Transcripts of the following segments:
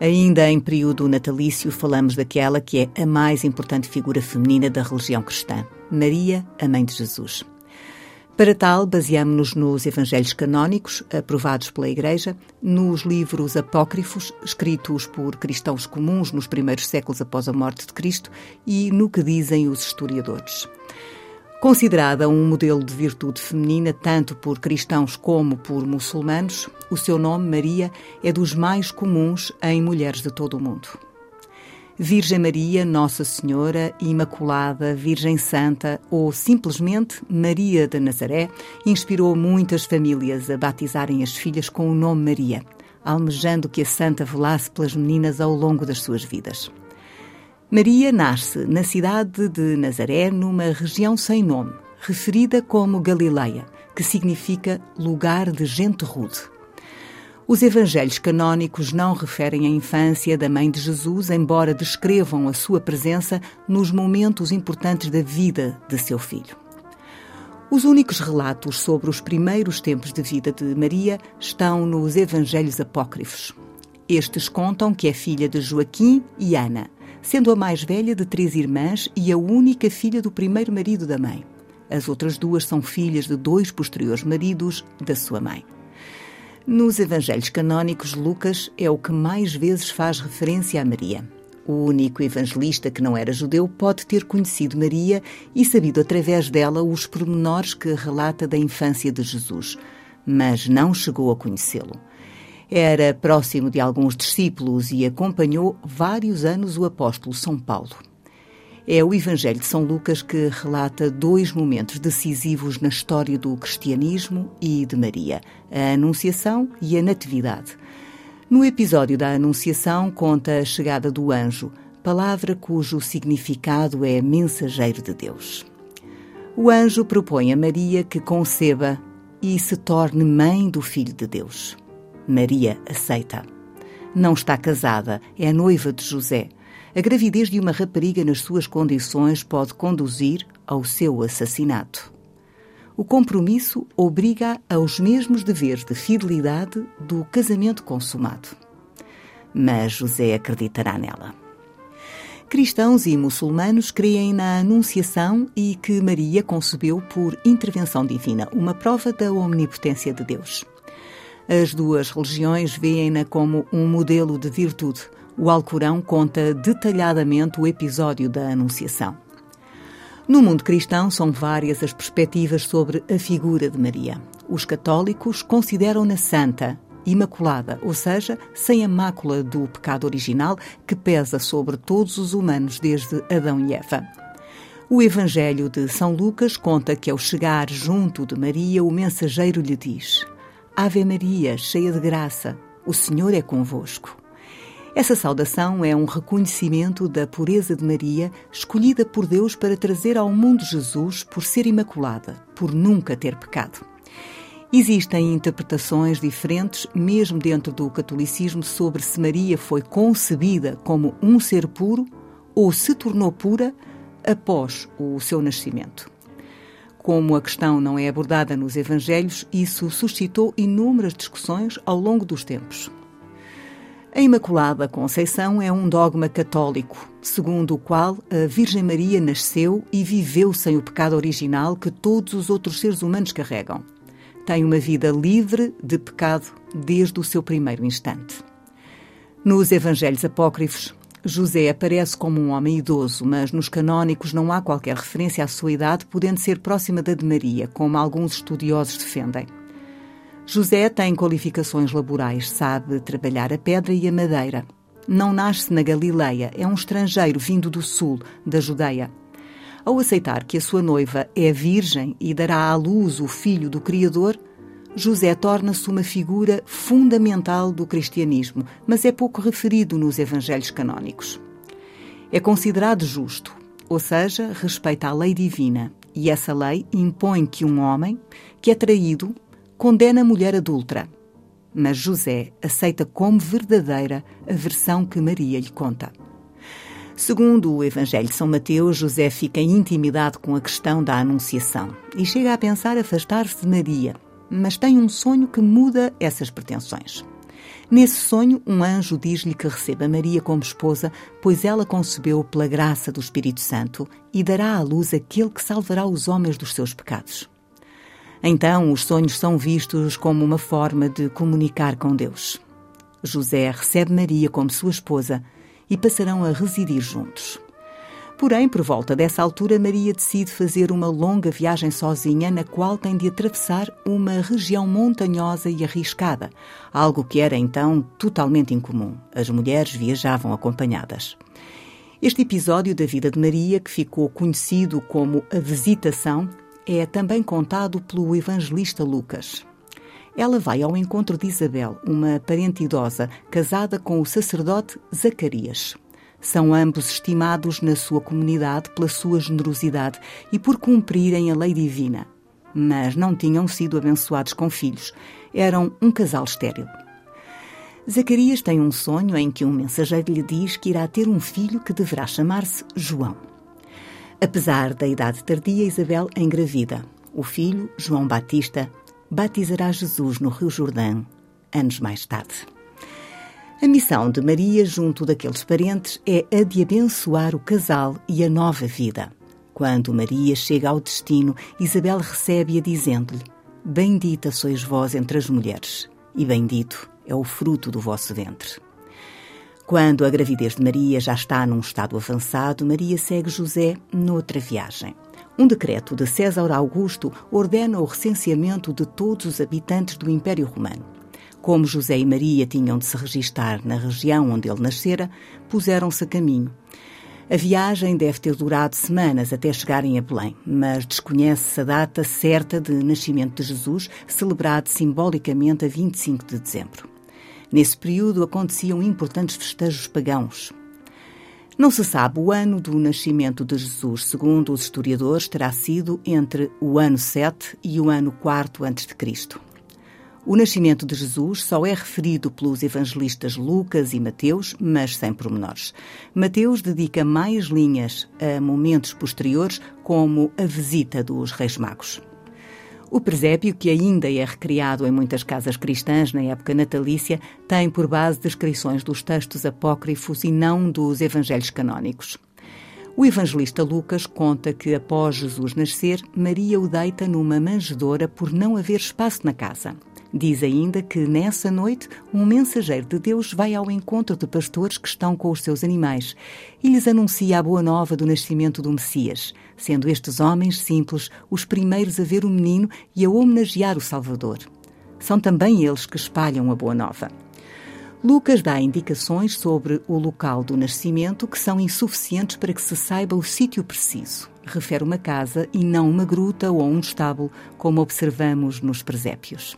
Ainda em período natalício, falamos daquela que é a mais importante figura feminina da religião cristã, Maria, a Mãe de Jesus. Para tal, baseamos-nos nos evangelhos canónicos, aprovados pela Igreja, nos livros apócrifos, escritos por cristãos comuns nos primeiros séculos após a morte de Cristo, e no que dizem os historiadores. Considerada um modelo de virtude feminina tanto por cristãos como por muçulmanos, o seu nome, Maria, é dos mais comuns em mulheres de todo o mundo. Virgem Maria, Nossa Senhora, Imaculada, Virgem Santa ou simplesmente Maria de Nazaré inspirou muitas famílias a batizarem as filhas com o nome Maria, almejando que a santa velasse pelas meninas ao longo das suas vidas. Maria nasce na cidade de Nazaré, numa região sem nome, referida como Galileia, que significa lugar de gente rude. Os evangelhos canônicos não referem a infância da mãe de Jesus, embora descrevam a sua presença nos momentos importantes da vida de seu filho. Os únicos relatos sobre os primeiros tempos de vida de Maria estão nos evangelhos apócrifos. Estes contam que é filha de Joaquim e Ana, sendo a mais velha de três irmãs e a única filha do primeiro marido da mãe. As outras duas são filhas de dois posteriores maridos da sua mãe. Nos evangelhos canónicos, Lucas é o que mais vezes faz referência a Maria. O único evangelista que não era judeu pode ter conhecido Maria e sabido através dela os pormenores que relata da infância de Jesus, mas não chegou a conhecê-lo. Era próximo de alguns discípulos e acompanhou vários anos o apóstolo São Paulo. É o Evangelho de São Lucas que relata dois momentos decisivos na história do cristianismo e de Maria: a Anunciação e a Natividade. No episódio da Anunciação, conta a chegada do anjo, palavra cujo significado é mensageiro de Deus. O anjo propõe a Maria que conceba e se torne mãe do Filho de Deus. Maria aceita. Não está casada, é noiva de José. A gravidez de uma rapariga nas suas condições pode conduzir ao seu assassinato. O compromisso obriga aos mesmos deveres de fidelidade do casamento consumado. Mas José acreditará nela. Cristãos e muçulmanos creem na Anunciação e que Maria concebeu por intervenção divina, uma prova da omnipotência de Deus. As duas religiões veem-na como um modelo de virtude. O Alcorão conta detalhadamente o episódio da Anunciação. No mundo cristão, são várias as perspectivas sobre a figura de Maria. Os católicos consideram-na santa, imaculada, ou seja, sem a mácula do pecado original que pesa sobre todos os humanos desde Adão e Eva. O Evangelho de São Lucas conta que, ao chegar junto de Maria, o mensageiro lhe diz: Ave Maria, cheia de graça, o Senhor é convosco. Essa saudação é um reconhecimento da pureza de Maria, escolhida por Deus para trazer ao mundo Jesus por ser imaculada, por nunca ter pecado. Existem interpretações diferentes, mesmo dentro do catolicismo, sobre se Maria foi concebida como um ser puro ou se tornou pura após o seu nascimento. Como a questão não é abordada nos Evangelhos, isso suscitou inúmeras discussões ao longo dos tempos. A Imaculada Conceição é um dogma católico, segundo o qual a Virgem Maria nasceu e viveu sem o pecado original que todos os outros seres humanos carregam. Tem uma vida livre de pecado desde o seu primeiro instante. Nos Evangelhos Apócrifos, José aparece como um homem idoso, mas nos canónicos não há qualquer referência à sua idade, podendo ser próxima da de Maria, como alguns estudiosos defendem. José tem qualificações laborais, sabe trabalhar a pedra e a madeira. Não nasce na Galileia, é um estrangeiro vindo do sul, da Judeia. Ao aceitar que a sua noiva é virgem e dará à luz o filho do Criador, José torna-se uma figura fundamental do cristianismo, mas é pouco referido nos evangelhos canónicos. É considerado justo, ou seja, respeita a lei divina, e essa lei impõe que um homem que é traído condena a mulher adulta. Mas José aceita como verdadeira a versão que Maria lhe conta. Segundo o Evangelho de São Mateus, José fica intimidado com a questão da Anunciação e chega a pensar afastar-se de Maria, mas tem um sonho que muda essas pretensões. Nesse sonho, um anjo diz-lhe que receba Maria como esposa, pois ela concebeu pela graça do Espírito Santo e dará à luz aquele que salvará os homens dos seus pecados. Então, os sonhos são vistos como uma forma de comunicar com Deus. José recebe Maria como sua esposa e passarão a residir juntos. Porém, por volta dessa altura, Maria decide fazer uma longa viagem sozinha, na qual tem de atravessar uma região montanhosa e arriscada, algo que era então totalmente incomum. As mulheres viajavam acompanhadas. Este episódio da vida de Maria, que ficou conhecido como a Visitação, é também contado pelo evangelista Lucas. Ela vai ao encontro de Isabel, uma parente idosa, casada com o sacerdote Zacarias. São ambos estimados na sua comunidade pela sua generosidade e por cumprirem a lei divina. Mas não tinham sido abençoados com filhos. Eram um casal estéril. Zacarias tem um sonho em que um mensageiro lhe diz que irá ter um filho que deverá chamar-se João. Apesar da idade tardia, Isabel engravida. O filho, João Batista, batizará Jesus no Rio Jordão, anos mais tarde. A missão de Maria junto daqueles parentes é a de abençoar o casal e a nova vida. Quando Maria chega ao destino, Isabel recebe-a dizendo-lhe: Bendita sois vós entre as mulheres, e bendito é o fruto do vosso ventre. Quando a gravidez de Maria já está num estado avançado, Maria segue José noutra viagem. Um decreto de César Augusto ordena o recenseamento de todos os habitantes do Império Romano. Como José e Maria tinham de se registar na região onde ele nascera, puseram-se a caminho. A viagem deve ter durado semanas até chegarem a Belém, mas desconhece-se a data certa de nascimento de Jesus, celebrado simbolicamente a 25 de dezembro. Nesse período aconteciam importantes festejos pagãos. Não se sabe o ano do nascimento de Jesus, segundo os historiadores, terá sido entre o ano 7 e o ano 4 a.C. O nascimento de Jesus só é referido pelos evangelistas Lucas e Mateus, mas sem pormenores. Mateus dedica mais linhas a momentos posteriores, como a visita dos Reis Magos. O presépio, que ainda é recriado em muitas casas cristãs na época natalícia, tem por base descrições dos textos apócrifos e não dos evangelhos canónicos. O evangelista Lucas conta que, após Jesus nascer, Maria o deita numa manjedoura por não haver espaço na casa. Diz ainda que nessa noite um mensageiro de Deus vai ao encontro de pastores que estão com os seus animais e lhes anuncia a boa nova do nascimento do Messias, sendo estes homens simples os primeiros a ver o menino e a homenagear o Salvador. São também eles que espalham a boa nova. Lucas dá indicações sobre o local do nascimento que são insuficientes para que se saiba o sítio preciso. Refere uma casa e não uma gruta ou um estábulo, como observamos nos presépios.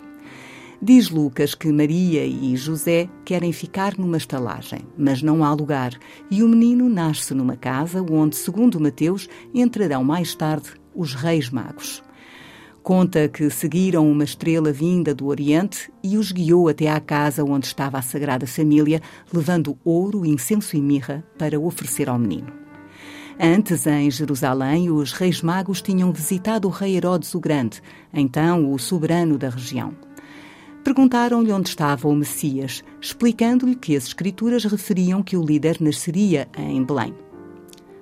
Diz Lucas que Maria e José querem ficar numa estalagem, mas não há lugar, e o menino nasce numa casa onde, segundo Mateus, entrarão mais tarde os reis magos. Conta que seguiram uma estrela vinda do Oriente e os guiou até à casa onde estava a Sagrada Família, levando ouro, incenso e mirra para oferecer ao menino. Antes, em Jerusalém, os reis magos tinham visitado o rei Herodes o Grande, então o soberano da região. Perguntaram-lhe onde estava o Messias, explicando-lhe que as Escrituras referiam que o líder nasceria em Belém.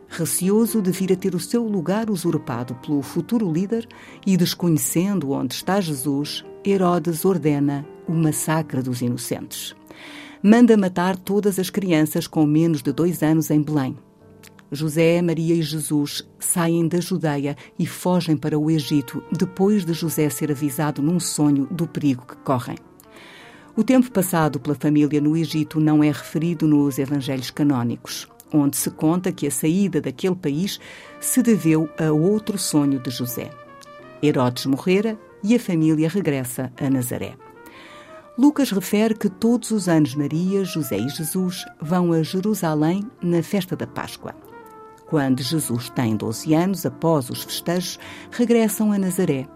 Receoso de vir a ter o seu lugar usurpado pelo futuro líder e desconhecendo onde está Jesus, Herodes ordena o massacre dos inocentes. Manda matar todas as crianças com menos de dois anos em Belém. José, Maria e Jesus saem da Judeia e fogem para o Egito depois de José ser avisado num sonho do perigo que correm. O tempo passado pela família no Egito não é referido nos evangelhos canônicos, onde se conta que a saída daquele país se deveu a outro sonho de José. Herodes morrera e a família regressa a Nazaré. Lucas refere que todos os anos Maria, José e Jesus vão a Jerusalém na festa da Páscoa. Quando Jesus tem 12 anos, após os festejos, regressam a Nazaré.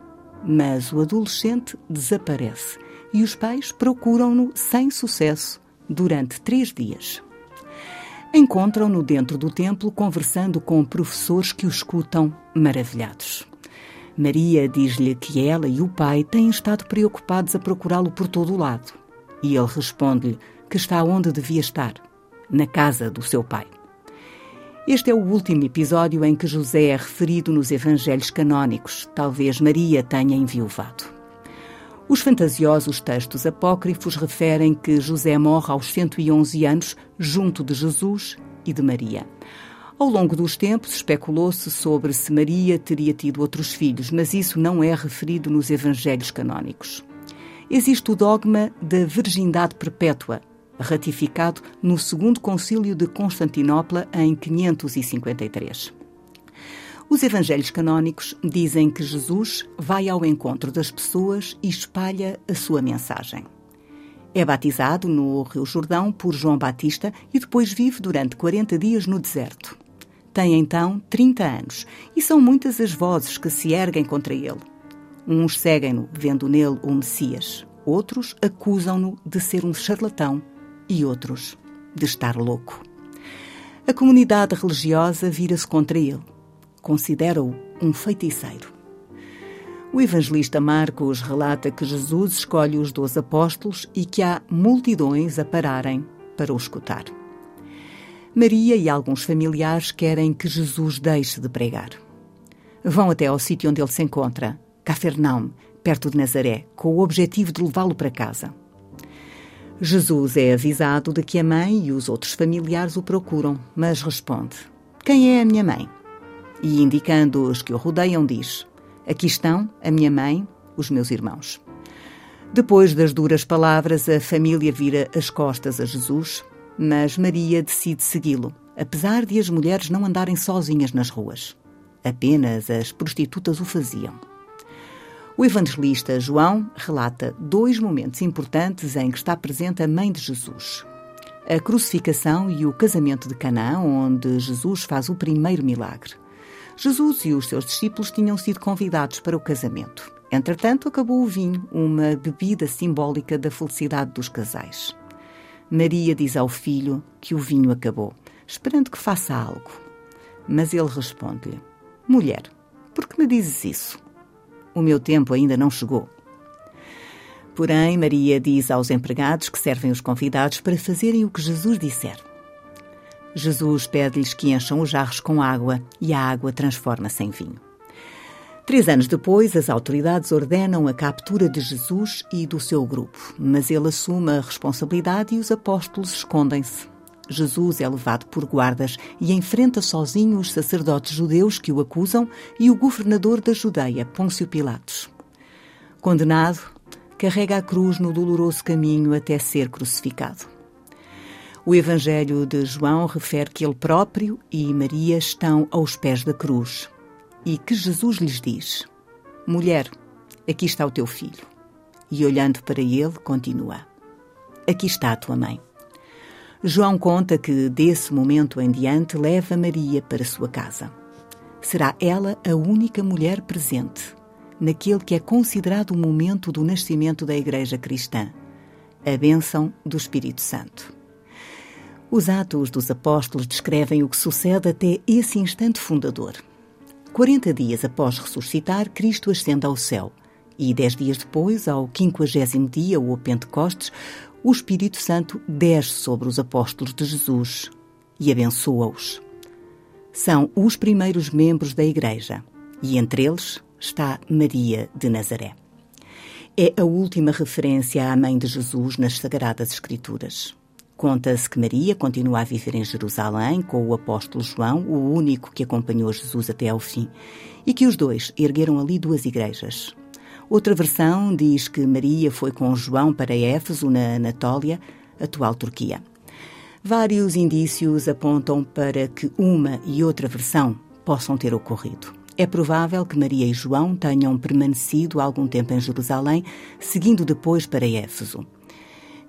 Mas o adolescente desaparece e os pais procuram-no sem sucesso durante três dias. Encontram-no dentro do templo conversando com professores que o escutam maravilhados. Maria diz-lhe que ela e o pai têm estado preocupados a procurá-lo por todo o lado. E ele responde-lhe que está onde devia estar, na casa do seu pai. Este é o último episódio em que José é referido nos evangelhos canónicos. Talvez Maria tenha enviuvado. Os fantasiosos textos apócrifos referem que José morre aos 111 anos junto de Jesus e de Maria. Ao longo dos tempos, especulou-se sobre se Maria teria tido outros filhos, mas isso não é referido nos evangelhos canónicos. Existe o dogma da virgindade perpétua, ratificado no Segundo Concílio de Constantinopla em 553. Os evangelhos canónicos dizem que Jesus vai ao encontro das pessoas e espalha a sua mensagem. É batizado no Rio Jordão por João Batista e depois vive durante 40 dias no deserto. Tem então 30 anos e são muitas as vozes que se erguem contra ele. Uns seguem-no, vendo nele o Messias. Outros acusam-no de ser um charlatão e outros de estar louco. A comunidade religiosa vira-se contra ele. Considera-o um feiticeiro. O evangelista Marcos relata que Jesus escolhe os doze apóstolos e que há multidões a pararem para o escutar. Maria e alguns familiares querem que Jesus deixe de pregar. Vão até ao sítio onde ele se encontra, Cafarnaum, perto de Nazaré, com o objetivo de levá-lo para casa. Jesus é avisado de que a mãe e os outros familiares o procuram, mas responde: Quem é a minha mãe? E indicando os que o rodeiam, diz: Aqui estão a minha mãe, os meus irmãos. Depois das duras palavras, a família vira as costas a Jesus mas Maria decide segui-lo, apesar de as mulheres não andarem sozinhas nas ruas. Apenas as prostitutas o faziam. O evangelista João relata dois momentos importantes em que está presente a mãe de Jesus. A crucificação e o casamento de Canaã, onde Jesus faz o primeiro milagre. Jesus e os seus discípulos tinham sido convidados para o casamento. Entretanto, acabou o vinho, uma bebida simbólica da felicidade dos casais. Maria diz ao filho que o vinho acabou, esperando que faça algo. Mas ele responde-lhe: Mulher, por que me dizes isso? O meu tempo ainda não chegou. Porém, Maria diz aos empregados que servem os convidados para fazerem o que Jesus disser. Jesus pede-lhes que encham os jarros com água e a água transforma-se em vinho. Três anos depois, as autoridades ordenam a captura de Jesus e do seu grupo, mas ele assume a responsabilidade e os apóstolos escondem-se. Jesus é levado por guardas e enfrenta sozinho os sacerdotes judeus que o acusam e o governador da Judeia, Pôncio Pilatos. Condenado, carrega a cruz no doloroso caminho até ser crucificado. O Evangelho de João refere que ele próprio e Maria estão aos pés da cruz, e que Jesus lhes diz: Mulher, aqui está o teu filho. E olhando para ele, continua: Aqui está a tua mãe. João conta que, desse momento em diante, leva Maria para sua casa. Será ela a única mulher presente naquele que é considerado o momento do nascimento da Igreja Cristã, a bênção do Espírito Santo. Os Atos dos Apóstolos descrevem o que sucede até esse instante fundador. 40 dias após ressuscitar, Cristo ascende ao céu. E dez dias depois, ao quinquagésimo dia, ou Pentecostes, o Espírito Santo desce sobre os apóstolos de Jesus e abençoa-os. São os primeiros membros da Igreja e entre eles está Maria de Nazaré. É a última referência à mãe de Jesus nas Sagradas Escrituras. Conta-se que Maria continua a viver em Jerusalém com o apóstolo João, o único que acompanhou Jesus até ao fim, e que os dois ergueram ali duas igrejas. Outra versão diz que Maria foi com João para Éfeso, na Anatólia, atual Turquia. Vários indícios apontam para que uma e outra versão possam ter ocorrido. É provável que Maria e João tenham permanecido algum tempo em Jerusalém, seguindo depois para Éfeso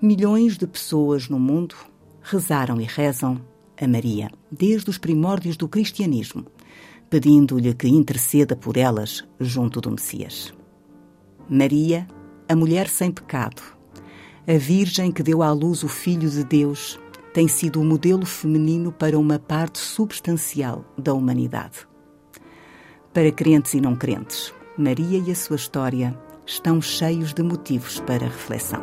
milhões de pessoas no mundo rezaram e rezam a Maria, desde os primórdios do cristianismo, pedindo-lhe que interceda por elas junto do Messias. Maria, a mulher sem pecado, a Virgem que deu à luz o Filho de Deus, tem sido o modelo feminino para uma parte substancial da humanidade. Para crentes e não crentes, Maria e a sua história estão cheios de motivos para reflexão.